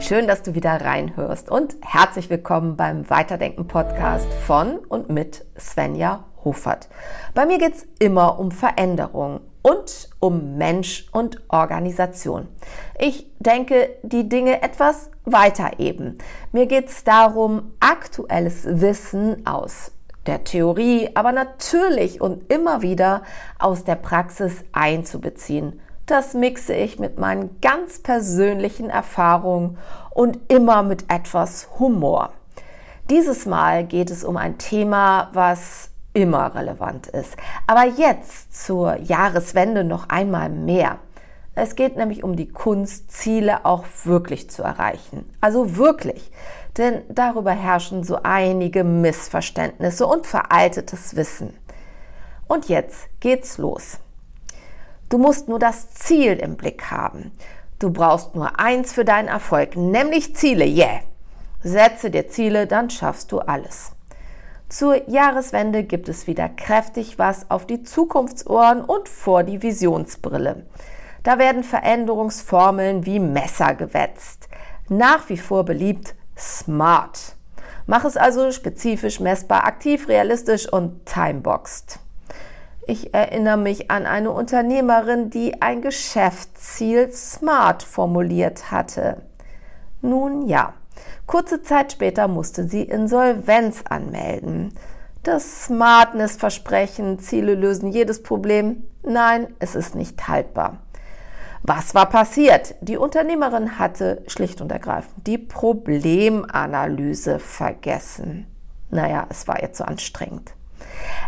Schön, dass du wieder reinhörst und herzlich willkommen beim Weiterdenken Podcast von und mit Svenja Hofert. Bei mir geht es immer um Veränderung und um Mensch und Organisation. Ich denke die Dinge etwas weiter eben. Mir geht es darum, aktuelles Wissen aus der Theorie, aber natürlich und immer wieder aus der Praxis einzubeziehen. Das mixe ich mit meinen ganz persönlichen Erfahrungen und immer mit etwas Humor. Dieses Mal geht es um ein Thema, was immer relevant ist. Aber jetzt zur Jahreswende noch einmal mehr. Es geht nämlich um die Kunst, Ziele auch wirklich zu erreichen. Also wirklich. Denn darüber herrschen so einige Missverständnisse und veraltetes Wissen. Und jetzt geht's los. Du musst nur das Ziel im Blick haben. Du brauchst nur eins für deinen Erfolg, nämlich Ziele. Yeah! Setze dir Ziele, dann schaffst du alles. Zur Jahreswende gibt es wieder kräftig was auf die Zukunftsohren und vor die Visionsbrille. Da werden Veränderungsformeln wie Messer gewetzt. Nach wie vor beliebt SMART. Mach es also spezifisch, messbar, aktiv, realistisch und timeboxed. Ich erinnere mich an eine Unternehmerin, die ein Geschäftsziel SMART formuliert hatte. Nun ja, kurze Zeit später musste sie Insolvenz anmelden. Das Smartness-Versprechen, Ziele lösen jedes Problem. Nein, es ist nicht haltbar. Was war passiert? Die Unternehmerin hatte schlicht und ergreifend die Problemanalyse vergessen. Naja, es war ihr zu anstrengend.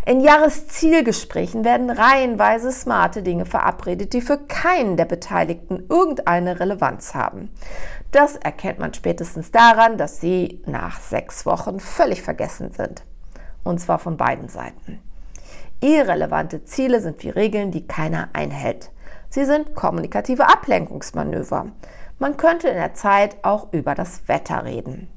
In Jahreszielgesprächen werden reihenweise smarte Dinge verabredet, die für keinen der Beteiligten irgendeine Relevanz haben. Das erkennt man spätestens daran, dass sie nach sechs Wochen völlig vergessen sind. Und zwar von beiden Seiten. Irrelevante Ziele sind wie Regeln, die keiner einhält. Sie sind kommunikative Ablenkungsmanöver. Man könnte in der Zeit auch über das Wetter reden.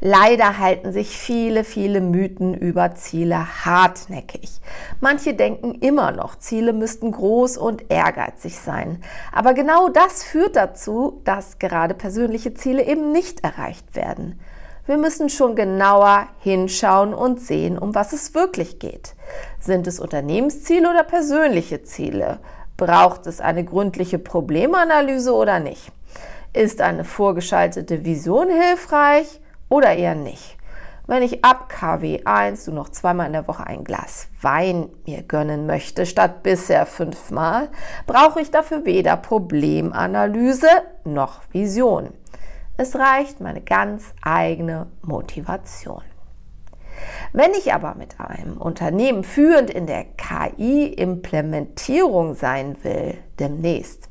Leider halten sich viele, viele Mythen über Ziele hartnäckig. Manche denken immer noch, Ziele müssten groß und ehrgeizig sein. Aber genau das führt dazu, dass gerade persönliche Ziele eben nicht erreicht werden. Wir müssen schon genauer hinschauen und sehen, um was es wirklich geht. Sind es Unternehmensziele oder persönliche Ziele? Braucht es eine gründliche Problemanalyse oder nicht? Ist eine vorgeschaltete Vision hilfreich oder eher nicht? Wenn ich ab KW 1 du noch zweimal in der Woche ein Glas Wein mir gönnen möchte, statt bisher fünfmal, brauche ich dafür weder Problemanalyse noch Vision. Es reicht meine ganz eigene Motivation. Wenn ich aber mit einem Unternehmen führend in der KI-Implementierung sein will, demnächst,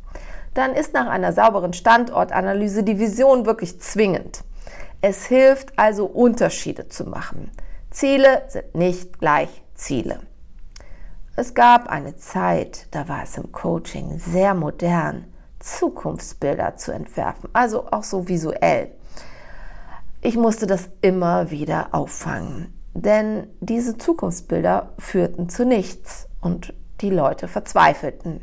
dann ist nach einer sauberen Standortanalyse die Vision wirklich zwingend. Es hilft also Unterschiede zu machen. Ziele sind nicht gleich Ziele. Es gab eine Zeit, da war es im Coaching sehr modern, Zukunftsbilder zu entwerfen, also auch so visuell. Ich musste das immer wieder auffangen. Denn diese Zukunftsbilder führten zu nichts und die Leute verzweifelten.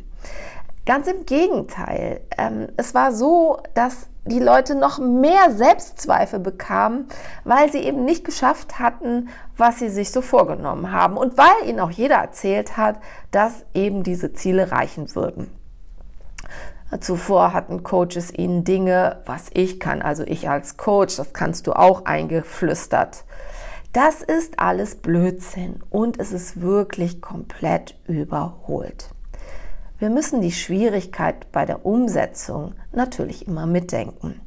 Ganz im Gegenteil. Ähm, es war so, dass die Leute noch mehr Selbstzweifel bekamen, weil sie eben nicht geschafft hatten, was sie sich so vorgenommen haben und weil ihnen auch jeder erzählt hat, dass eben diese Ziele reichen würden. Zuvor hatten Coaches ihnen Dinge, was ich kann, also ich als Coach, das kannst du auch eingeflüstert. Das ist alles Blödsinn und es ist wirklich komplett überholt. Wir müssen die Schwierigkeit bei der Umsetzung natürlich immer mitdenken.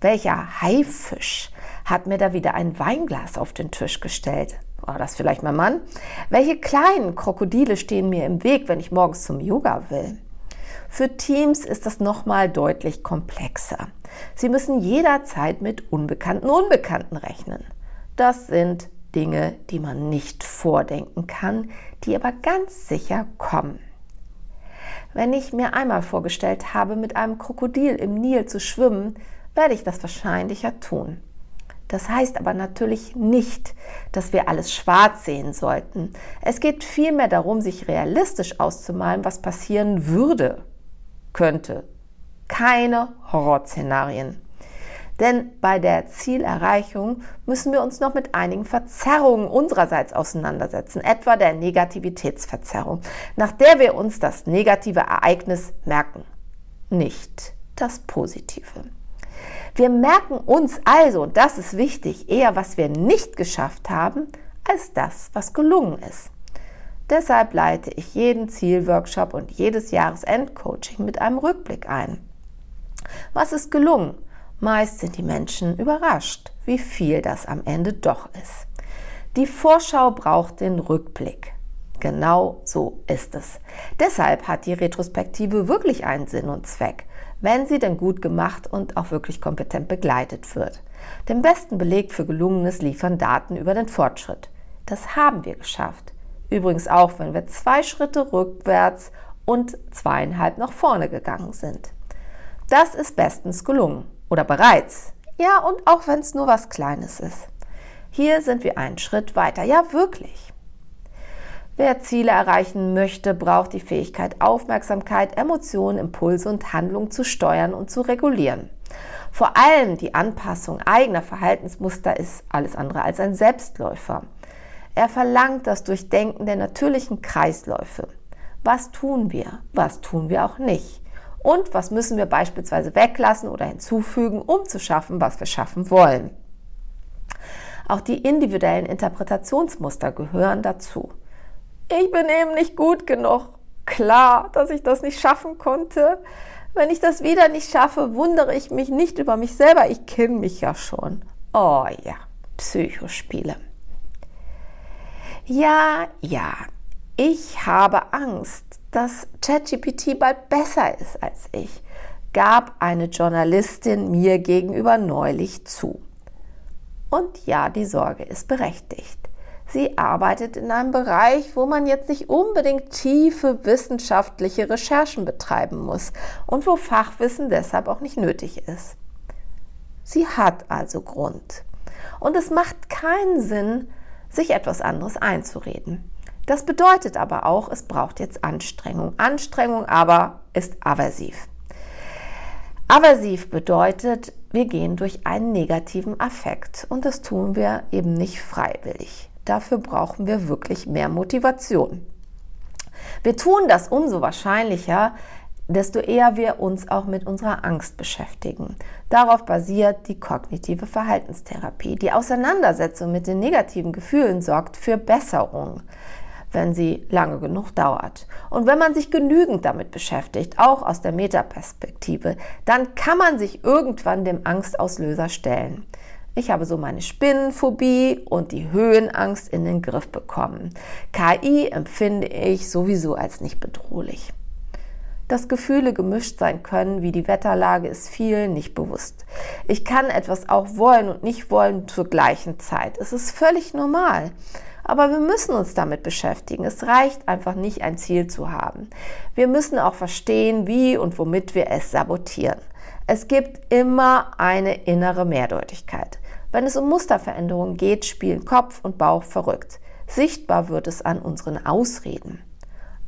Welcher Haifisch hat mir da wieder ein Weinglas auf den Tisch gestellt? War das vielleicht mein Mann? Welche kleinen Krokodile stehen mir im Weg, wenn ich morgens zum Yoga will? Für Teams ist das nochmal deutlich komplexer. Sie müssen jederzeit mit unbekannten Unbekannten rechnen. Das sind Dinge, die man nicht vordenken kann, die aber ganz sicher kommen. Wenn ich mir einmal vorgestellt habe, mit einem Krokodil im Nil zu schwimmen, werde ich das wahrscheinlicher tun. Das heißt aber natürlich nicht, dass wir alles schwarz sehen sollten. Es geht vielmehr darum, sich realistisch auszumalen, was passieren würde, könnte, keine Horrorszenarien. Denn bei der Zielerreichung müssen wir uns noch mit einigen Verzerrungen unsererseits auseinandersetzen, etwa der Negativitätsverzerrung, nach der wir uns das negative Ereignis merken, nicht das Positive. Wir merken uns also, und das ist wichtig, eher, was wir nicht geschafft haben, als das, was gelungen ist. Deshalb leite ich jeden Zielworkshop und jedes Jahresendcoaching mit einem Rückblick ein. Was ist gelungen? Meist sind die Menschen überrascht, wie viel das am Ende doch ist. Die Vorschau braucht den Rückblick. Genau so ist es. Deshalb hat die Retrospektive wirklich einen Sinn und Zweck, wenn sie denn gut gemacht und auch wirklich kompetent begleitet wird. Den besten Beleg für Gelungenes liefern Daten über den Fortschritt. Das haben wir geschafft. Übrigens auch, wenn wir zwei Schritte rückwärts und zweieinhalb nach vorne gegangen sind. Das ist bestens gelungen oder bereits. Ja, und auch wenn es nur was Kleines ist. Hier sind wir einen Schritt weiter. Ja, wirklich. Wer Ziele erreichen möchte, braucht die Fähigkeit, Aufmerksamkeit, Emotionen, Impulse und Handlungen zu steuern und zu regulieren. Vor allem die Anpassung eigener Verhaltensmuster ist alles andere als ein Selbstläufer. Er verlangt das Durchdenken der natürlichen Kreisläufe. Was tun wir? Was tun wir auch nicht? Und was müssen wir beispielsweise weglassen oder hinzufügen, um zu schaffen, was wir schaffen wollen? Auch die individuellen Interpretationsmuster gehören dazu ich bin eben nicht gut genug. Klar, dass ich das nicht schaffen konnte. Wenn ich das wieder nicht schaffe, wundere ich mich nicht über mich selber. Ich kenne mich ja schon. Oh ja, Psychospiele. Ja, ja, ich habe Angst, dass ChatGPT bald besser ist als ich, gab eine Journalistin mir gegenüber neulich zu. Und ja, die Sorge ist berechtigt. Sie arbeitet in einem Bereich, wo man jetzt nicht unbedingt tiefe wissenschaftliche Recherchen betreiben muss und wo Fachwissen deshalb auch nicht nötig ist. Sie hat also Grund. Und es macht keinen Sinn, sich etwas anderes einzureden. Das bedeutet aber auch, es braucht jetzt Anstrengung. Anstrengung aber ist aversiv. Aversiv bedeutet, wir gehen durch einen negativen Affekt und das tun wir eben nicht freiwillig. Dafür brauchen wir wirklich mehr Motivation. Wir tun das umso wahrscheinlicher, desto eher wir uns auch mit unserer Angst beschäftigen. Darauf basiert die kognitive Verhaltenstherapie. Die Auseinandersetzung mit den negativen Gefühlen sorgt für Besserung, wenn sie lange genug dauert. Und wenn man sich genügend damit beschäftigt, auch aus der Metaperspektive, dann kann man sich irgendwann dem Angstauslöser stellen. Ich habe so meine Spinnenphobie und die Höhenangst in den Griff bekommen. KI empfinde ich sowieso als nicht bedrohlich. Dass Gefühle gemischt sein können, wie die Wetterlage, ist vielen nicht bewusst. Ich kann etwas auch wollen und nicht wollen zur gleichen Zeit. Es ist völlig normal. Aber wir müssen uns damit beschäftigen. Es reicht einfach nicht, ein Ziel zu haben. Wir müssen auch verstehen, wie und womit wir es sabotieren. Es gibt immer eine innere Mehrdeutigkeit. Wenn es um Musterveränderungen geht, spielen Kopf und Bauch verrückt. Sichtbar wird es an unseren Ausreden.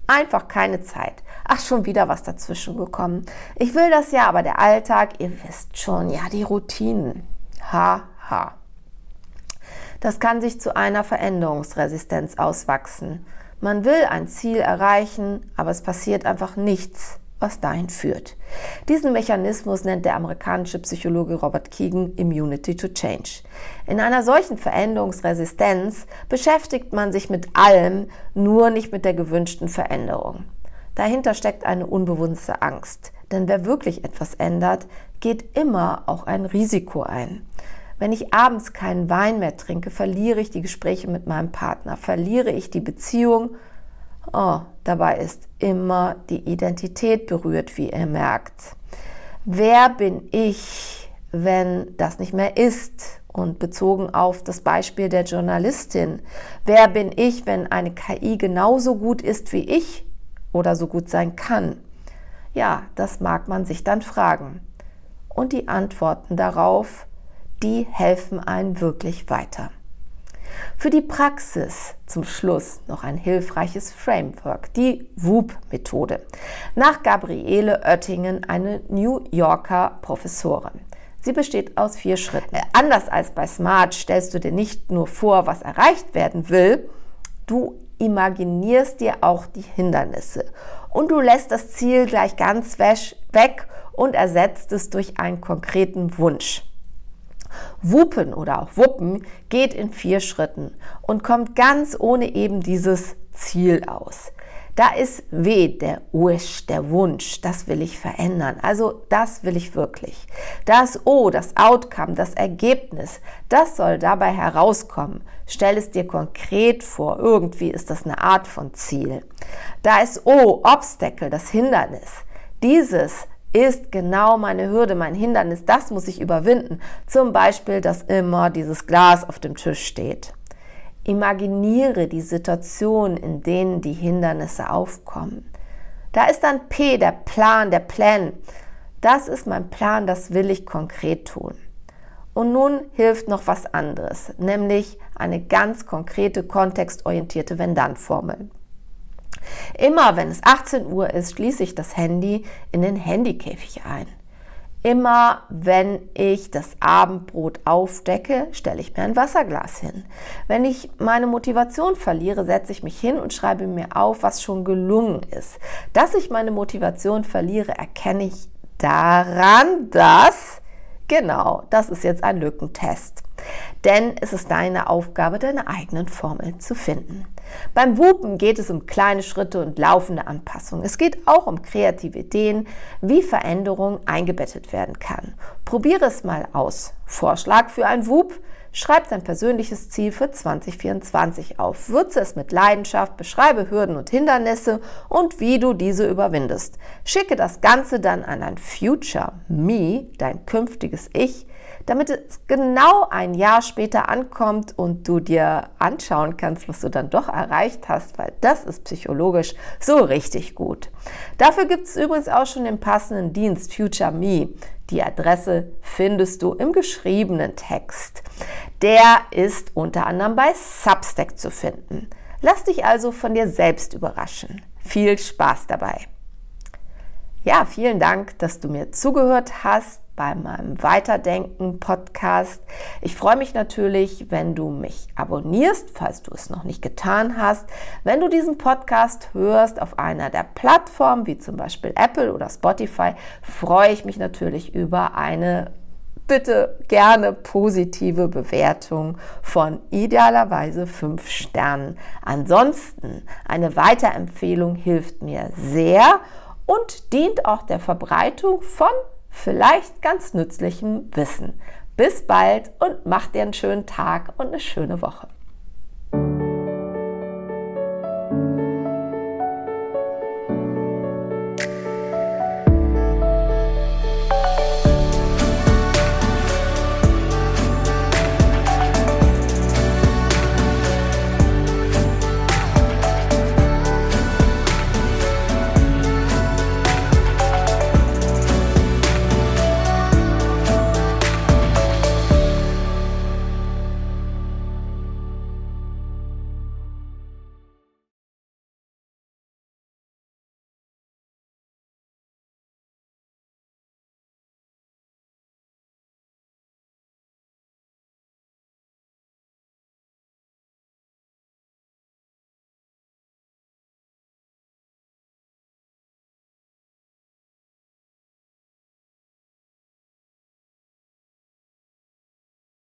Einfach keine Zeit. Ach, schon wieder was dazwischen gekommen. Ich will das ja, aber der Alltag, ihr wisst schon, ja, die Routinen. Haha. Ha. Das kann sich zu einer Veränderungsresistenz auswachsen. Man will ein Ziel erreichen, aber es passiert einfach nichts was dahin führt. Diesen Mechanismus nennt der amerikanische Psychologe Robert Keegan Immunity to Change. In einer solchen Veränderungsresistenz beschäftigt man sich mit allem, nur nicht mit der gewünschten Veränderung. Dahinter steckt eine unbewusste Angst, denn wer wirklich etwas ändert, geht immer auch ein Risiko ein. Wenn ich abends keinen Wein mehr trinke, verliere ich die Gespräche mit meinem Partner, verliere ich die Beziehung Oh, dabei ist immer die Identität berührt, wie ihr merkt. Wer bin ich, wenn das nicht mehr ist? Und bezogen auf das Beispiel der Journalistin, wer bin ich, wenn eine KI genauso gut ist wie ich oder so gut sein kann? Ja, das mag man sich dann fragen. Und die Antworten darauf, die helfen einem wirklich weiter. Für die Praxis zum Schluss noch ein hilfreiches Framework, die WOOP-Methode. Nach Gabriele Oettingen, eine New Yorker Professorin. Sie besteht aus vier Schritten. Äh, anders als bei Smart stellst du dir nicht nur vor, was erreicht werden will, du imaginierst dir auch die Hindernisse und du lässt das Ziel gleich ganz weg und ersetzt es durch einen konkreten Wunsch. Wuppen oder auch Wuppen geht in vier Schritten und kommt ganz ohne eben dieses Ziel aus. Da ist W, der Wish, der Wunsch, das will ich verändern. Also das will ich wirklich. Da ist O, das Outcome, das Ergebnis. Das soll dabei herauskommen. Stell es dir konkret vor. Irgendwie ist das eine Art von Ziel. Da ist O, Obstacle, das Hindernis. Dieses ist genau meine Hürde, mein Hindernis. Das muss ich überwinden. Zum Beispiel, dass immer dieses Glas auf dem Tisch steht. Imaginiere die Situation, in denen die Hindernisse aufkommen. Da ist dann P, der Plan, der Plan. Das ist mein Plan, das will ich konkret tun. Und nun hilft noch was anderes, nämlich eine ganz konkrete, kontextorientierte Wenn-Dann-Formel. Immer wenn es 18 Uhr ist, schließe ich das Handy in den Handykäfig ein. Immer wenn ich das Abendbrot aufdecke, stelle ich mir ein Wasserglas hin. Wenn ich meine Motivation verliere, setze ich mich hin und schreibe mir auf, was schon gelungen ist. Dass ich meine Motivation verliere, erkenne ich daran, dass Genau, das ist jetzt ein Lückentest. Denn es ist deine Aufgabe, deine eigenen Formeln zu finden. Beim Wupen geht es um kleine Schritte und laufende Anpassungen. Es geht auch um kreative Ideen, wie Veränderung eingebettet werden kann. Probiere es mal aus. Vorschlag für ein Wup? Schreib dein persönliches Ziel für 2024 auf. Würze es mit Leidenschaft, beschreibe Hürden und Hindernisse und wie du diese überwindest. Schicke das Ganze dann an ein Future Me, dein künftiges Ich, damit es genau ein Jahr später ankommt und du dir anschauen kannst, was du dann doch erreicht hast, weil das ist psychologisch so richtig gut. Dafür gibt es übrigens auch schon den passenden Dienst Future Me. Die Adresse findest du im geschriebenen Text. Der ist unter anderem bei Substack zu finden. Lass dich also von dir selbst überraschen. Viel Spaß dabei. Ja, vielen Dank, dass du mir zugehört hast bei meinem Weiterdenken Podcast. Ich freue mich natürlich, wenn du mich abonnierst, falls du es noch nicht getan hast. Wenn du diesen Podcast hörst auf einer der Plattformen, wie zum Beispiel Apple oder Spotify, freue ich mich natürlich über eine bitte gerne positive Bewertung von idealerweise fünf Sternen. Ansonsten eine Weiterempfehlung hilft mir sehr und dient auch der Verbreitung von vielleicht ganz nützlichem Wissen. Bis bald und mach dir einen schönen Tag und eine schöne Woche.